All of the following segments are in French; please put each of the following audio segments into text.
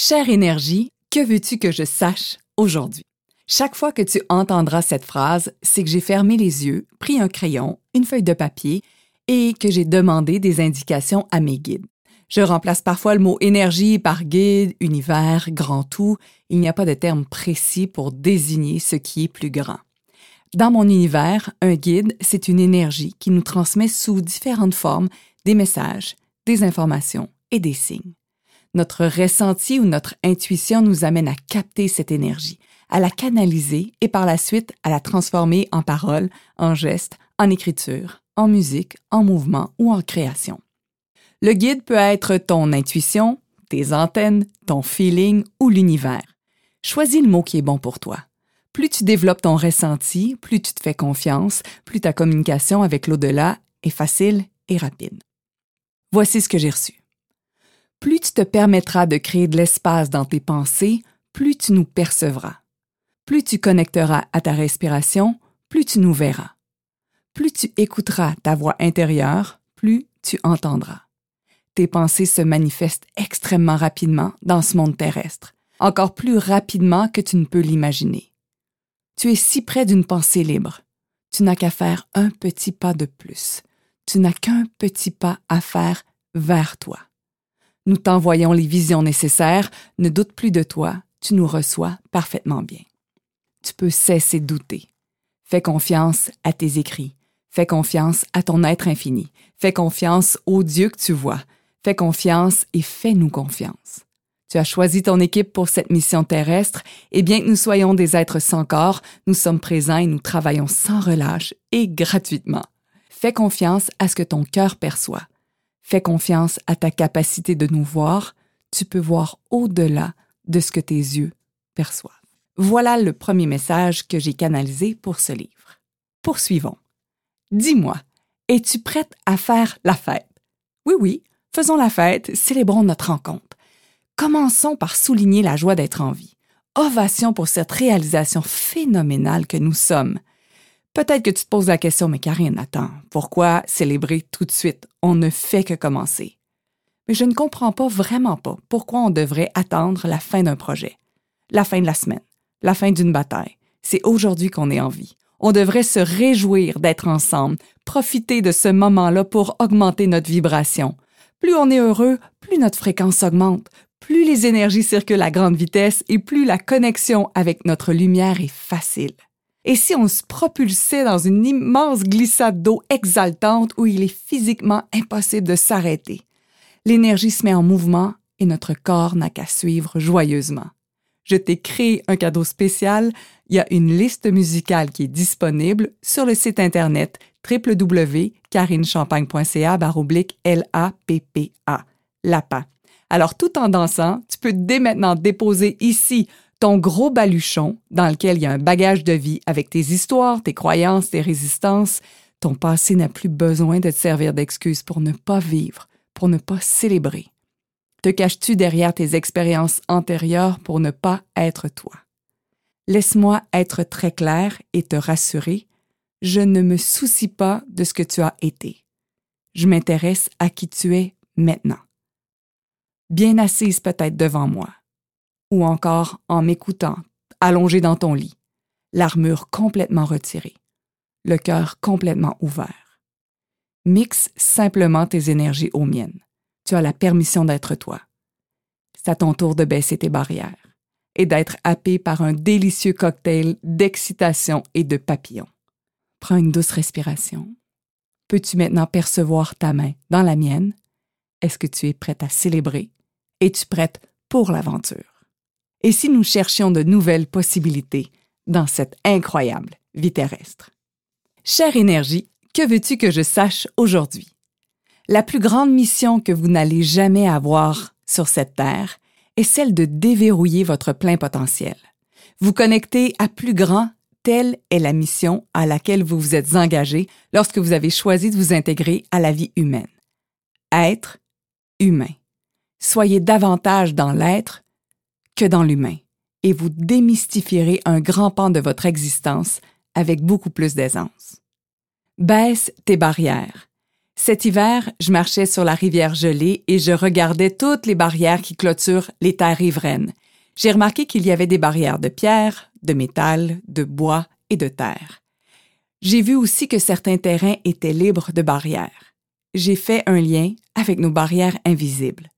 Chère énergie, que veux-tu que je sache aujourd'hui? Chaque fois que tu entendras cette phrase, c'est que j'ai fermé les yeux, pris un crayon, une feuille de papier et que j'ai demandé des indications à mes guides. Je remplace parfois le mot énergie par guide, univers, grand tout. Il n'y a pas de terme précis pour désigner ce qui est plus grand. Dans mon univers, un guide, c'est une énergie qui nous transmet sous différentes formes des messages, des informations et des signes. Notre ressenti ou notre intuition nous amène à capter cette énergie, à la canaliser et par la suite à la transformer en paroles, en gestes, en écriture, en musique, en mouvement ou en création. Le guide peut être ton intuition, tes antennes, ton feeling ou l'univers. Choisis le mot qui est bon pour toi. Plus tu développes ton ressenti, plus tu te fais confiance, plus ta communication avec l'au-delà est facile et rapide. Voici ce que j'ai reçu. Plus tu te permettras de créer de l'espace dans tes pensées, plus tu nous percevras. Plus tu connecteras à ta respiration, plus tu nous verras. Plus tu écouteras ta voix intérieure, plus tu entendras tes pensées se manifestent extrêmement rapidement dans ce monde terrestre, encore plus rapidement que tu ne peux l'imaginer. Tu es si près d'une pensée libre. Tu n'as qu'à faire un petit pas de plus. Tu n'as qu'un petit pas à faire vers toi. Nous t'envoyons les visions nécessaires, ne doute plus de toi, tu nous reçois parfaitement bien. Tu peux cesser de douter. Fais confiance à tes écrits. Fais confiance à ton être infini. Fais confiance au Dieu que tu vois. Fais confiance et fais-nous confiance. Tu as choisi ton équipe pour cette mission terrestre, et bien que nous soyons des êtres sans corps, nous sommes présents et nous travaillons sans relâche et gratuitement. Fais confiance à ce que ton cœur perçoit. Fais confiance à ta capacité de nous voir. Tu peux voir au-delà de ce que tes yeux perçoivent. Voilà le premier message que j'ai canalisé pour ce livre. Poursuivons. Dis-moi, es-tu prête à faire la fête? Oui, oui, Faisons la fête, célébrons notre rencontre. Commençons par souligner la joie d'être en vie. Ovation pour cette réalisation phénoménale que nous sommes. Peut-être que tu te poses la question, mais Karine, attends, pourquoi célébrer tout de suite? On ne fait que commencer. Mais je ne comprends pas vraiment pas pourquoi on devrait attendre la fin d'un projet, la fin de la semaine, la fin d'une bataille. C'est aujourd'hui qu'on est en vie. On devrait se réjouir d'être ensemble, profiter de ce moment-là pour augmenter notre vibration, plus on est heureux, plus notre fréquence augmente, plus les énergies circulent à grande vitesse et plus la connexion avec notre lumière est facile. Et si on se propulsait dans une immense glissade d'eau exaltante où il est physiquement impossible de s'arrêter? L'énergie se met en mouvement et notre corps n'a qu'à suivre joyeusement. Je t'ai créé un cadeau spécial. Il y a une liste musicale qui est disponible sur le site internet www.carinechampagne.ca L-A-P-P-A. Lapa. Alors, tout en dansant, tu peux dès maintenant déposer ici ton gros baluchon dans lequel il y a un bagage de vie avec tes histoires, tes croyances, tes résistances. Ton passé n'a plus besoin de te servir d'excuse pour ne pas vivre, pour ne pas célébrer. Te caches-tu derrière tes expériences antérieures pour ne pas être toi? Laisse-moi être très clair et te rassurer je ne me soucie pas de ce que tu as été. Je m'intéresse à qui tu es maintenant. Bien assise peut-être devant moi, ou encore en m'écoutant, allongée dans ton lit, l'armure complètement retirée, le cœur complètement ouvert. Mixe simplement tes énergies aux miennes. Tu as la permission d'être toi. C'est à ton tour de baisser tes barrières et d'être happé par un délicieux cocktail d'excitation et de papillons. Prends une douce respiration. Peux-tu maintenant percevoir ta main dans la mienne? Est-ce que tu es prête à célébrer? Es-tu prête pour l'aventure? Et si nous cherchions de nouvelles possibilités dans cette incroyable vie terrestre? Chère énergie, que veux-tu que je sache aujourd'hui? La plus grande mission que vous n'allez jamais avoir sur cette terre est celle de déverrouiller votre plein potentiel. Vous connecter à plus grand Telle est la mission à laquelle vous vous êtes engagé lorsque vous avez choisi de vous intégrer à la vie humaine. Être humain. Soyez davantage dans l'être que dans l'humain et vous démystifierez un grand pan de votre existence avec beaucoup plus d'aisance. Baisse tes barrières. Cet hiver, je marchais sur la rivière gelée et je regardais toutes les barrières qui clôturent les terres riveraines. J'ai remarqué qu'il y avait des barrières de pierre, de métal, de bois et de terre. J'ai vu aussi que certains terrains étaient libres de barrières. J'ai fait un lien avec nos barrières invisibles.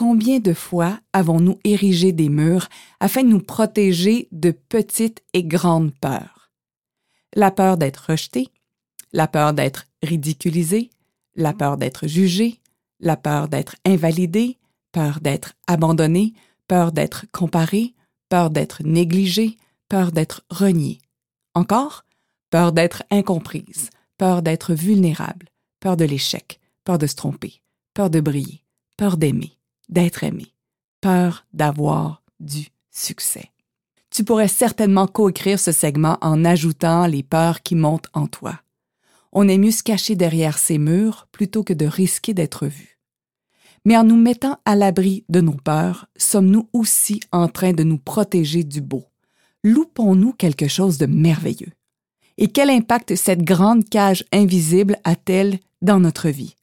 Combien de fois avons-nous érigé des murs afin de nous protéger de petites et grandes peurs? La peur d'être rejeté, la peur d'être ridiculisé, la peur d'être jugé, la peur d'être invalidé, peur d'être abandonné, peur d'être comparé, peur d'être négligé, peur d'être renié. Encore, peur d'être incomprise, peur d'être vulnérable, peur de l'échec, peur de se tromper, peur de briller, peur d'aimer, d'être aimé, peur d'avoir du succès. Tu pourrais certainement coécrire ce segment en ajoutant les peurs qui montent en toi on est mieux se cacher derrière ces murs plutôt que de risquer d'être vu. Mais en nous mettant à l'abri de nos peurs, sommes-nous aussi en train de nous protéger du beau? Loupons-nous quelque chose de merveilleux? Et quel impact cette grande cage invisible a-t-elle dans notre vie?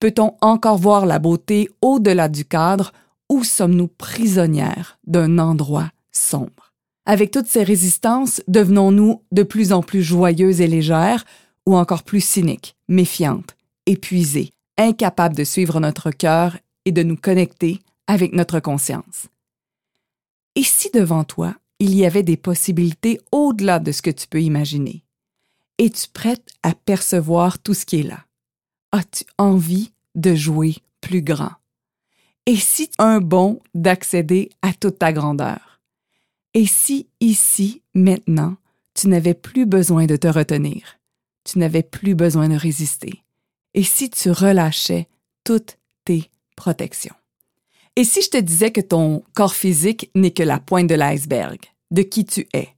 Peut-on encore voir la beauté au-delà du cadre? Ou sommes-nous prisonnières d'un endroit sombre? Avec toutes ces résistances, devenons-nous de plus en plus joyeuses et légères, ou encore plus cynique, méfiante, épuisée, incapable de suivre notre cœur et de nous connecter avec notre conscience? Et si devant toi, il y avait des possibilités au-delà de ce que tu peux imaginer? Es-tu prête à percevoir tout ce qui est là? As-tu envie de jouer plus grand? Et si un bon d'accéder à toute ta grandeur? Et si ici, maintenant, tu n'avais plus besoin de te retenir? tu n'avais plus besoin de résister? Et si tu relâchais toutes tes protections? Et si je te disais que ton corps physique n'est que la pointe de l'iceberg, de qui tu es?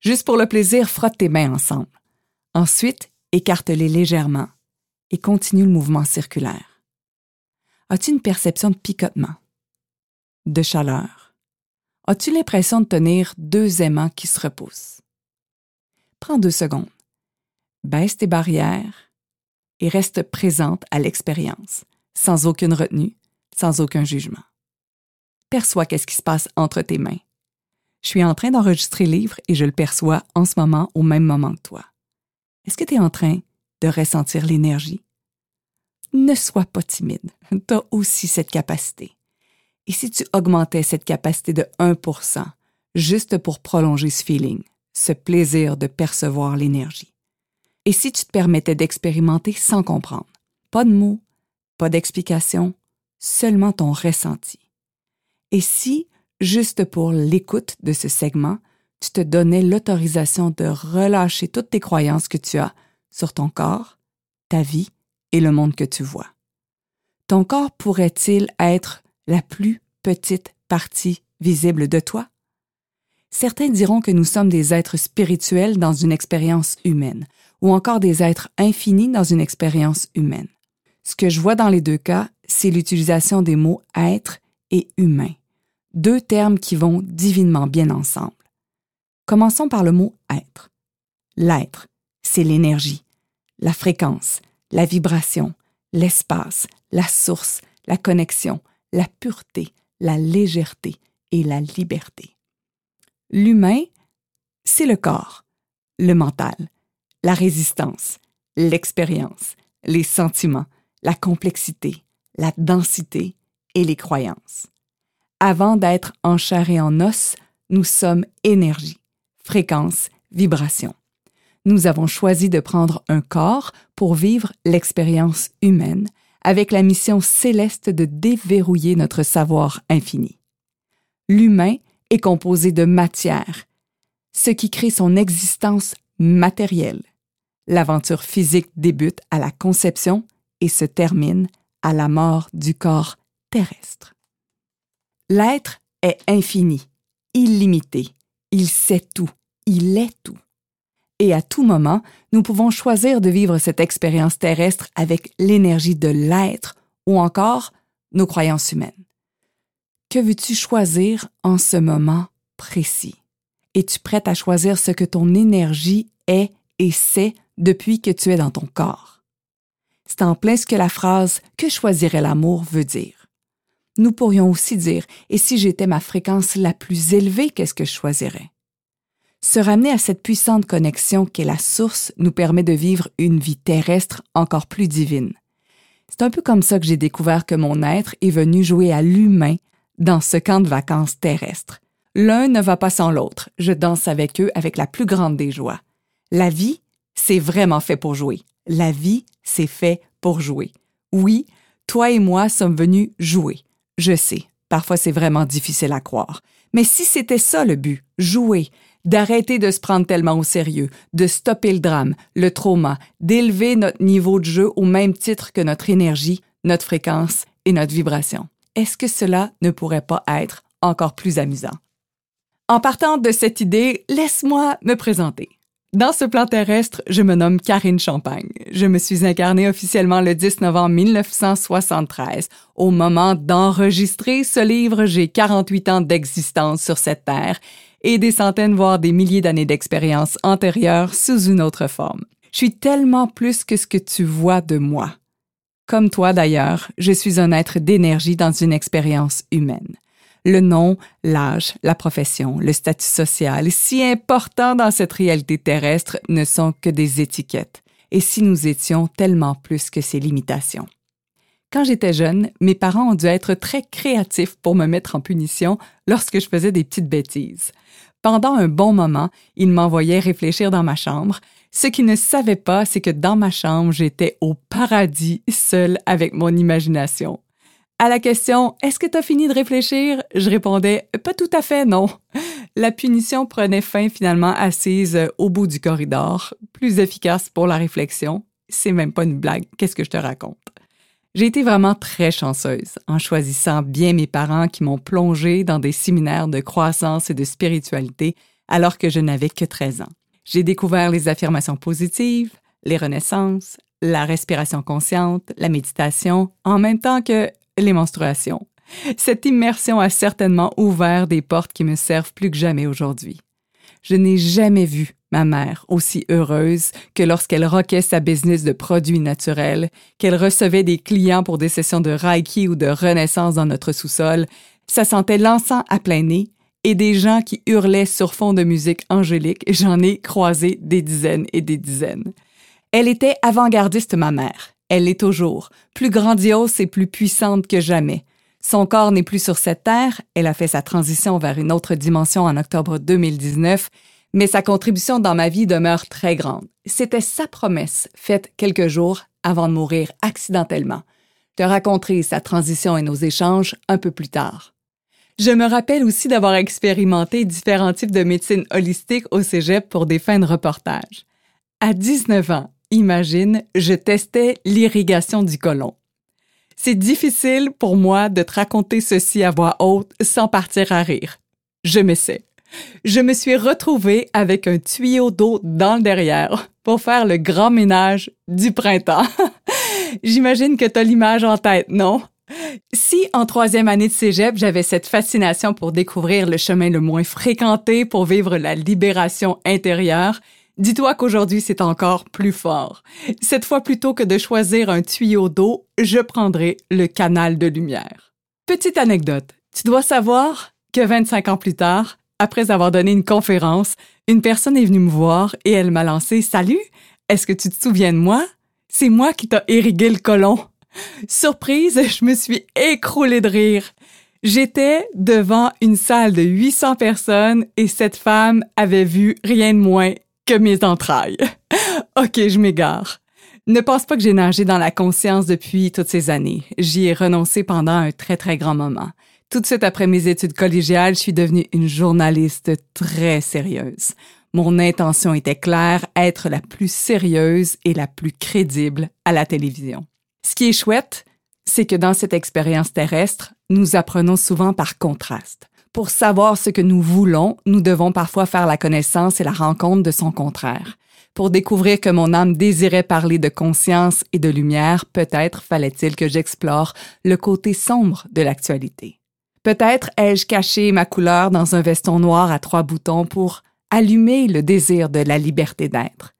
Juste pour le plaisir, frotte tes mains ensemble. Ensuite, écarte-les légèrement et continue le mouvement circulaire. As-tu une perception de picotement? De chaleur? As-tu l'impression de tenir deux aimants qui se repoussent? Prends deux secondes baisse tes barrières et reste présente à l'expérience, sans aucune retenue, sans aucun jugement. Perçois qu'est-ce qui se passe entre tes mains. Je suis en train d'enregistrer le livre et je le perçois en ce moment au même moment que toi. Est-ce que tu es en train de ressentir l'énergie? Ne sois pas timide, tu as aussi cette capacité. Et si tu augmentais cette capacité de 1% juste pour prolonger ce feeling, ce plaisir de percevoir l'énergie? Et si tu te permettais d'expérimenter sans comprendre? Pas de mots, pas d'explication, seulement ton ressenti. Et si, juste pour l'écoute de ce segment, tu te donnais l'autorisation de relâcher toutes tes croyances que tu as sur ton corps, ta vie et le monde que tu vois. Ton corps pourrait-il être la plus petite partie visible de toi? Certains diront que nous sommes des êtres spirituels dans une expérience humaine, ou encore des êtres infinis dans une expérience humaine. Ce que je vois dans les deux cas, c'est l'utilisation des mots être et humain, deux termes qui vont divinement bien ensemble. Commençons par le mot être. L'être, c'est l'énergie, la fréquence, la vibration, l'espace, la source, la connexion, la pureté, la légèreté et la liberté. L'humain, c'est le corps, le mental, la résistance, l'expérience, les sentiments, la complexité, la densité et les croyances. Avant d'être en chair et en os, nous sommes énergie, fréquence, vibration. Nous avons choisi de prendre un corps pour vivre l'expérience humaine avec la mission céleste de déverrouiller notre savoir infini. L'humain est composé de matière, ce qui crée son existence matérielle, L'aventure physique débute à la conception et se termine à la mort du corps terrestre. L'être est infini, illimité, il sait tout, il est tout. Et à tout moment, nous pouvons choisir de vivre cette expérience terrestre avec l'énergie de l'être ou encore nos croyances humaines. Que veux-tu choisir en ce moment précis? Es-tu prête à choisir ce que ton énergie est et sait depuis que tu es dans ton corps? C'est en plein ce que la phrase Que choisirait l'amour veut dire. Nous pourrions aussi dire Et si j'étais ma fréquence la plus élevée, qu'est-ce que je choisirais? Se ramener à cette puissante connexion qu'est la source nous permet de vivre une vie terrestre encore plus divine. C'est un peu comme ça que j'ai découvert que mon être est venu jouer à l'humain dans ce camp de vacances terrestre. L'un ne va pas sans l'autre. Je danse avec eux avec la plus grande des joies. La vie, c'est vraiment fait pour jouer. La vie, c'est fait pour jouer. Oui, toi et moi sommes venus jouer. Je sais, parfois c'est vraiment difficile à croire. Mais si c'était ça le but, jouer, d'arrêter de se prendre tellement au sérieux, de stopper le drame, le trauma, d'élever notre niveau de jeu au même titre que notre énergie, notre fréquence et notre vibration. Est-ce que cela ne pourrait pas être encore plus amusant? En partant de cette idée, laisse-moi me présenter. Dans ce plan terrestre, je me nomme Karine Champagne. Je me suis incarnée officiellement le 10 novembre 1973. Au moment d'enregistrer ce livre, j'ai 48 ans d'existence sur cette terre et des centaines, voire des milliers d'années d'expérience antérieure sous une autre forme. Je suis tellement plus que ce que tu vois de moi. Comme toi d'ailleurs, je suis un être d'énergie dans une expérience humaine le nom, l'âge, la profession, le statut social, si important dans cette réalité terrestre, ne sont que des étiquettes, et si nous étions tellement plus que ces limitations. Quand j'étais jeune, mes parents ont dû être très créatifs pour me mettre en punition lorsque je faisais des petites bêtises. Pendant un bon moment, ils m'envoyaient réfléchir dans ma chambre. Ce qu'ils ne savaient pas, c'est que dans ma chambre, j'étais au paradis seul avec mon imagination. À la question Est-ce que tu as fini de réfléchir? Je répondais Pas tout à fait, non. La punition prenait fin finalement assise au bout du corridor, plus efficace pour la réflexion. C'est même pas une blague, qu'est-ce que je te raconte? J'ai été vraiment très chanceuse en choisissant bien mes parents qui m'ont plongée dans des séminaires de croissance et de spiritualité alors que je n'avais que 13 ans. J'ai découvert les affirmations positives, les renaissances, la respiration consciente, la méditation, en même temps que les menstruations. Cette immersion a certainement ouvert des portes qui me servent plus que jamais aujourd'hui. Je n'ai jamais vu ma mère aussi heureuse que lorsqu'elle roquait sa business de produits naturels, qu'elle recevait des clients pour des sessions de Reiki ou de renaissance dans notre sous-sol. Ça sentait l'encens à plein nez et des gens qui hurlaient sur fond de musique angélique. J'en ai croisé des dizaines et des dizaines. Elle était avant-gardiste, ma mère. Elle l'est toujours, plus grandiose et plus puissante que jamais. Son corps n'est plus sur cette terre, elle a fait sa transition vers une autre dimension en octobre 2019, mais sa contribution dans ma vie demeure très grande. C'était sa promesse, faite quelques jours avant de mourir accidentellement. Je te raconterai sa transition et nos échanges un peu plus tard. Je me rappelle aussi d'avoir expérimenté différents types de médecine holistique au cégep pour des fins de reportage. À 19 ans, imagine, je testais l'irrigation du côlon. C'est difficile pour moi de te raconter ceci à voix haute sans partir à rire. Je m'essaie. Je me suis retrouvée avec un tuyau d'eau dans le derrière pour faire le grand ménage du printemps. J'imagine que tu as l'image en tête, non? Si en troisième année de cégep, j'avais cette fascination pour découvrir le chemin le moins fréquenté pour vivre la libération intérieure, Dis-toi qu'aujourd'hui, c'est encore plus fort. Cette fois, plutôt que de choisir un tuyau d'eau, je prendrai le canal de lumière. Petite anecdote. Tu dois savoir que 25 ans plus tard, après avoir donné une conférence, une personne est venue me voir et elle m'a lancé Salut, est-ce que tu te souviens de moi? C'est moi qui t'ai irrigué le colon. Surprise, je me suis écroulée de rire. J'étais devant une salle de 800 personnes et cette femme avait vu rien de moins mes entrailles. OK, je m'égare. Ne pense pas que j'ai nagé dans la conscience depuis toutes ces années. J'y ai renoncé pendant un très, très grand moment. Tout de suite après mes études collégiales, je suis devenue une journaliste très sérieuse. Mon intention était claire, être la plus sérieuse et la plus crédible à la télévision. Ce qui est chouette, c'est que dans cette expérience terrestre, nous apprenons souvent par contraste. Pour savoir ce que nous voulons, nous devons parfois faire la connaissance et la rencontre de son contraire. Pour découvrir que mon âme désirait parler de conscience et de lumière, peut-être fallait-il que j'explore le côté sombre de l'actualité. Peut-être ai-je caché ma couleur dans un veston noir à trois boutons pour allumer le désir de la liberté d'être.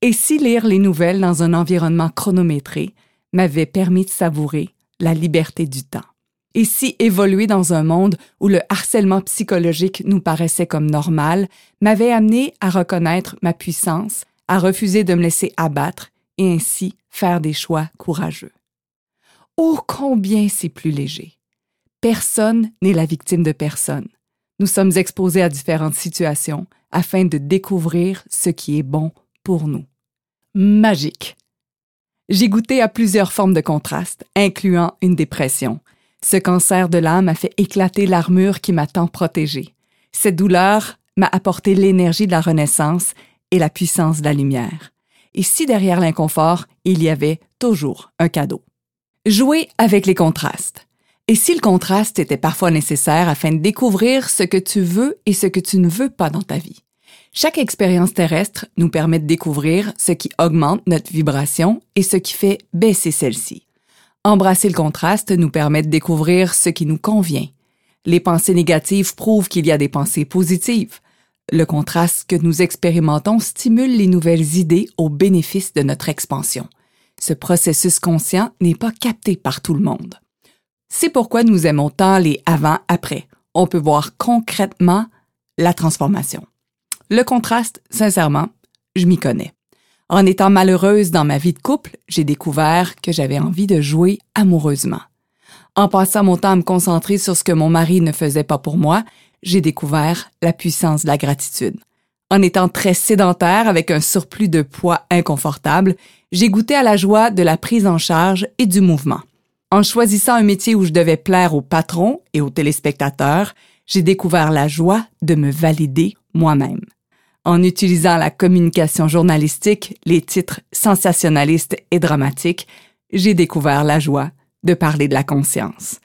Et si lire les nouvelles dans un environnement chronométré, m'avait permis de savourer la liberté du temps? Et si évoluer dans un monde où le harcèlement psychologique nous paraissait comme normal m'avait amené à reconnaître ma puissance, à refuser de me laisser abattre et ainsi faire des choix courageux. Oh combien c'est plus léger. Personne n'est la victime de personne. Nous sommes exposés à différentes situations afin de découvrir ce qui est bon pour nous. Magique. J'ai goûté à plusieurs formes de contraste, incluant une dépression. Ce cancer de l'âme a fait éclater l'armure qui m'a tant protégée. Cette douleur m'a apporté l'énergie de la renaissance et la puissance de la lumière. Et si derrière l'inconfort, il y avait toujours un cadeau? Jouer avec les contrastes. Et si le contraste était parfois nécessaire afin de découvrir ce que tu veux et ce que tu ne veux pas dans ta vie? Chaque expérience terrestre nous permet de découvrir ce qui augmente notre vibration et ce qui fait baisser celle-ci. Embrasser le contraste nous permet de découvrir ce qui nous convient. Les pensées négatives prouvent qu'il y a des pensées positives. Le contraste que nous expérimentons stimule les nouvelles idées au bénéfice de notre expansion. Ce processus conscient n'est pas capté par tout le monde. C'est pourquoi nous aimons tant les avant-après. On peut voir concrètement la transformation. Le contraste, sincèrement, je m'y connais. En étant malheureuse dans ma vie de couple, j'ai découvert que j'avais envie de jouer amoureusement. En passant mon temps à me concentrer sur ce que mon mari ne faisait pas pour moi, j'ai découvert la puissance de la gratitude. En étant très sédentaire avec un surplus de poids inconfortable, j'ai goûté à la joie de la prise en charge et du mouvement. En choisissant un métier où je devais plaire aux patrons et aux téléspectateurs, j'ai découvert la joie de me valider moi-même. En utilisant la communication journalistique, les titres sensationnalistes et dramatiques, j'ai découvert la joie de parler de la conscience.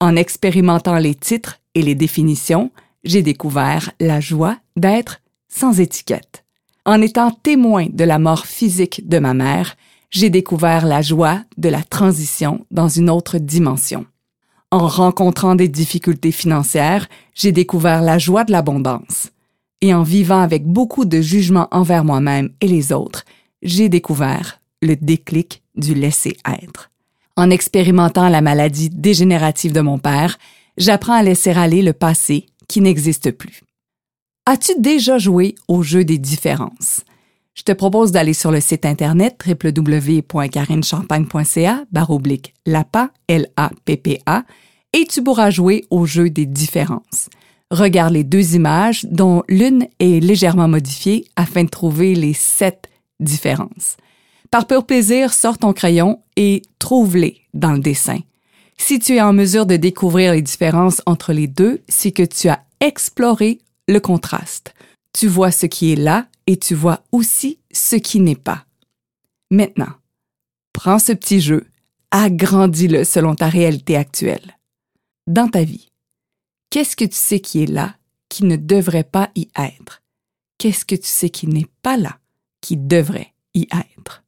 En expérimentant les titres et les définitions, j'ai découvert la joie d'être sans étiquette. En étant témoin de la mort physique de ma mère, j'ai découvert la joie de la transition dans une autre dimension. En rencontrant des difficultés financières, j'ai découvert la joie de l'abondance. Et en vivant avec beaucoup de jugement envers moi-même et les autres, j'ai découvert le déclic du laisser-être. En expérimentant la maladie dégénérative de mon père, j'apprends à laisser aller le passé qui n'existe plus. As-tu déjà joué au jeu des différences? Je te propose d'aller sur le site internet www.carinechampagne.ca baroblique LAPA, L-A-P-P-A, et tu pourras jouer au jeu des différences. Regarde les deux images dont l'une est légèrement modifiée afin de trouver les sept différences. Par pur plaisir, sors ton crayon et trouve-les dans le dessin. Si tu es en mesure de découvrir les différences entre les deux, c'est que tu as exploré le contraste. Tu vois ce qui est là et tu vois aussi ce qui n'est pas. Maintenant, prends ce petit jeu, agrandis-le selon ta réalité actuelle. Dans ta vie, qu'est-ce que tu sais qui est là, qui ne devrait pas y être? Qu'est-ce que tu sais qui n'est pas là, qui devrait y être?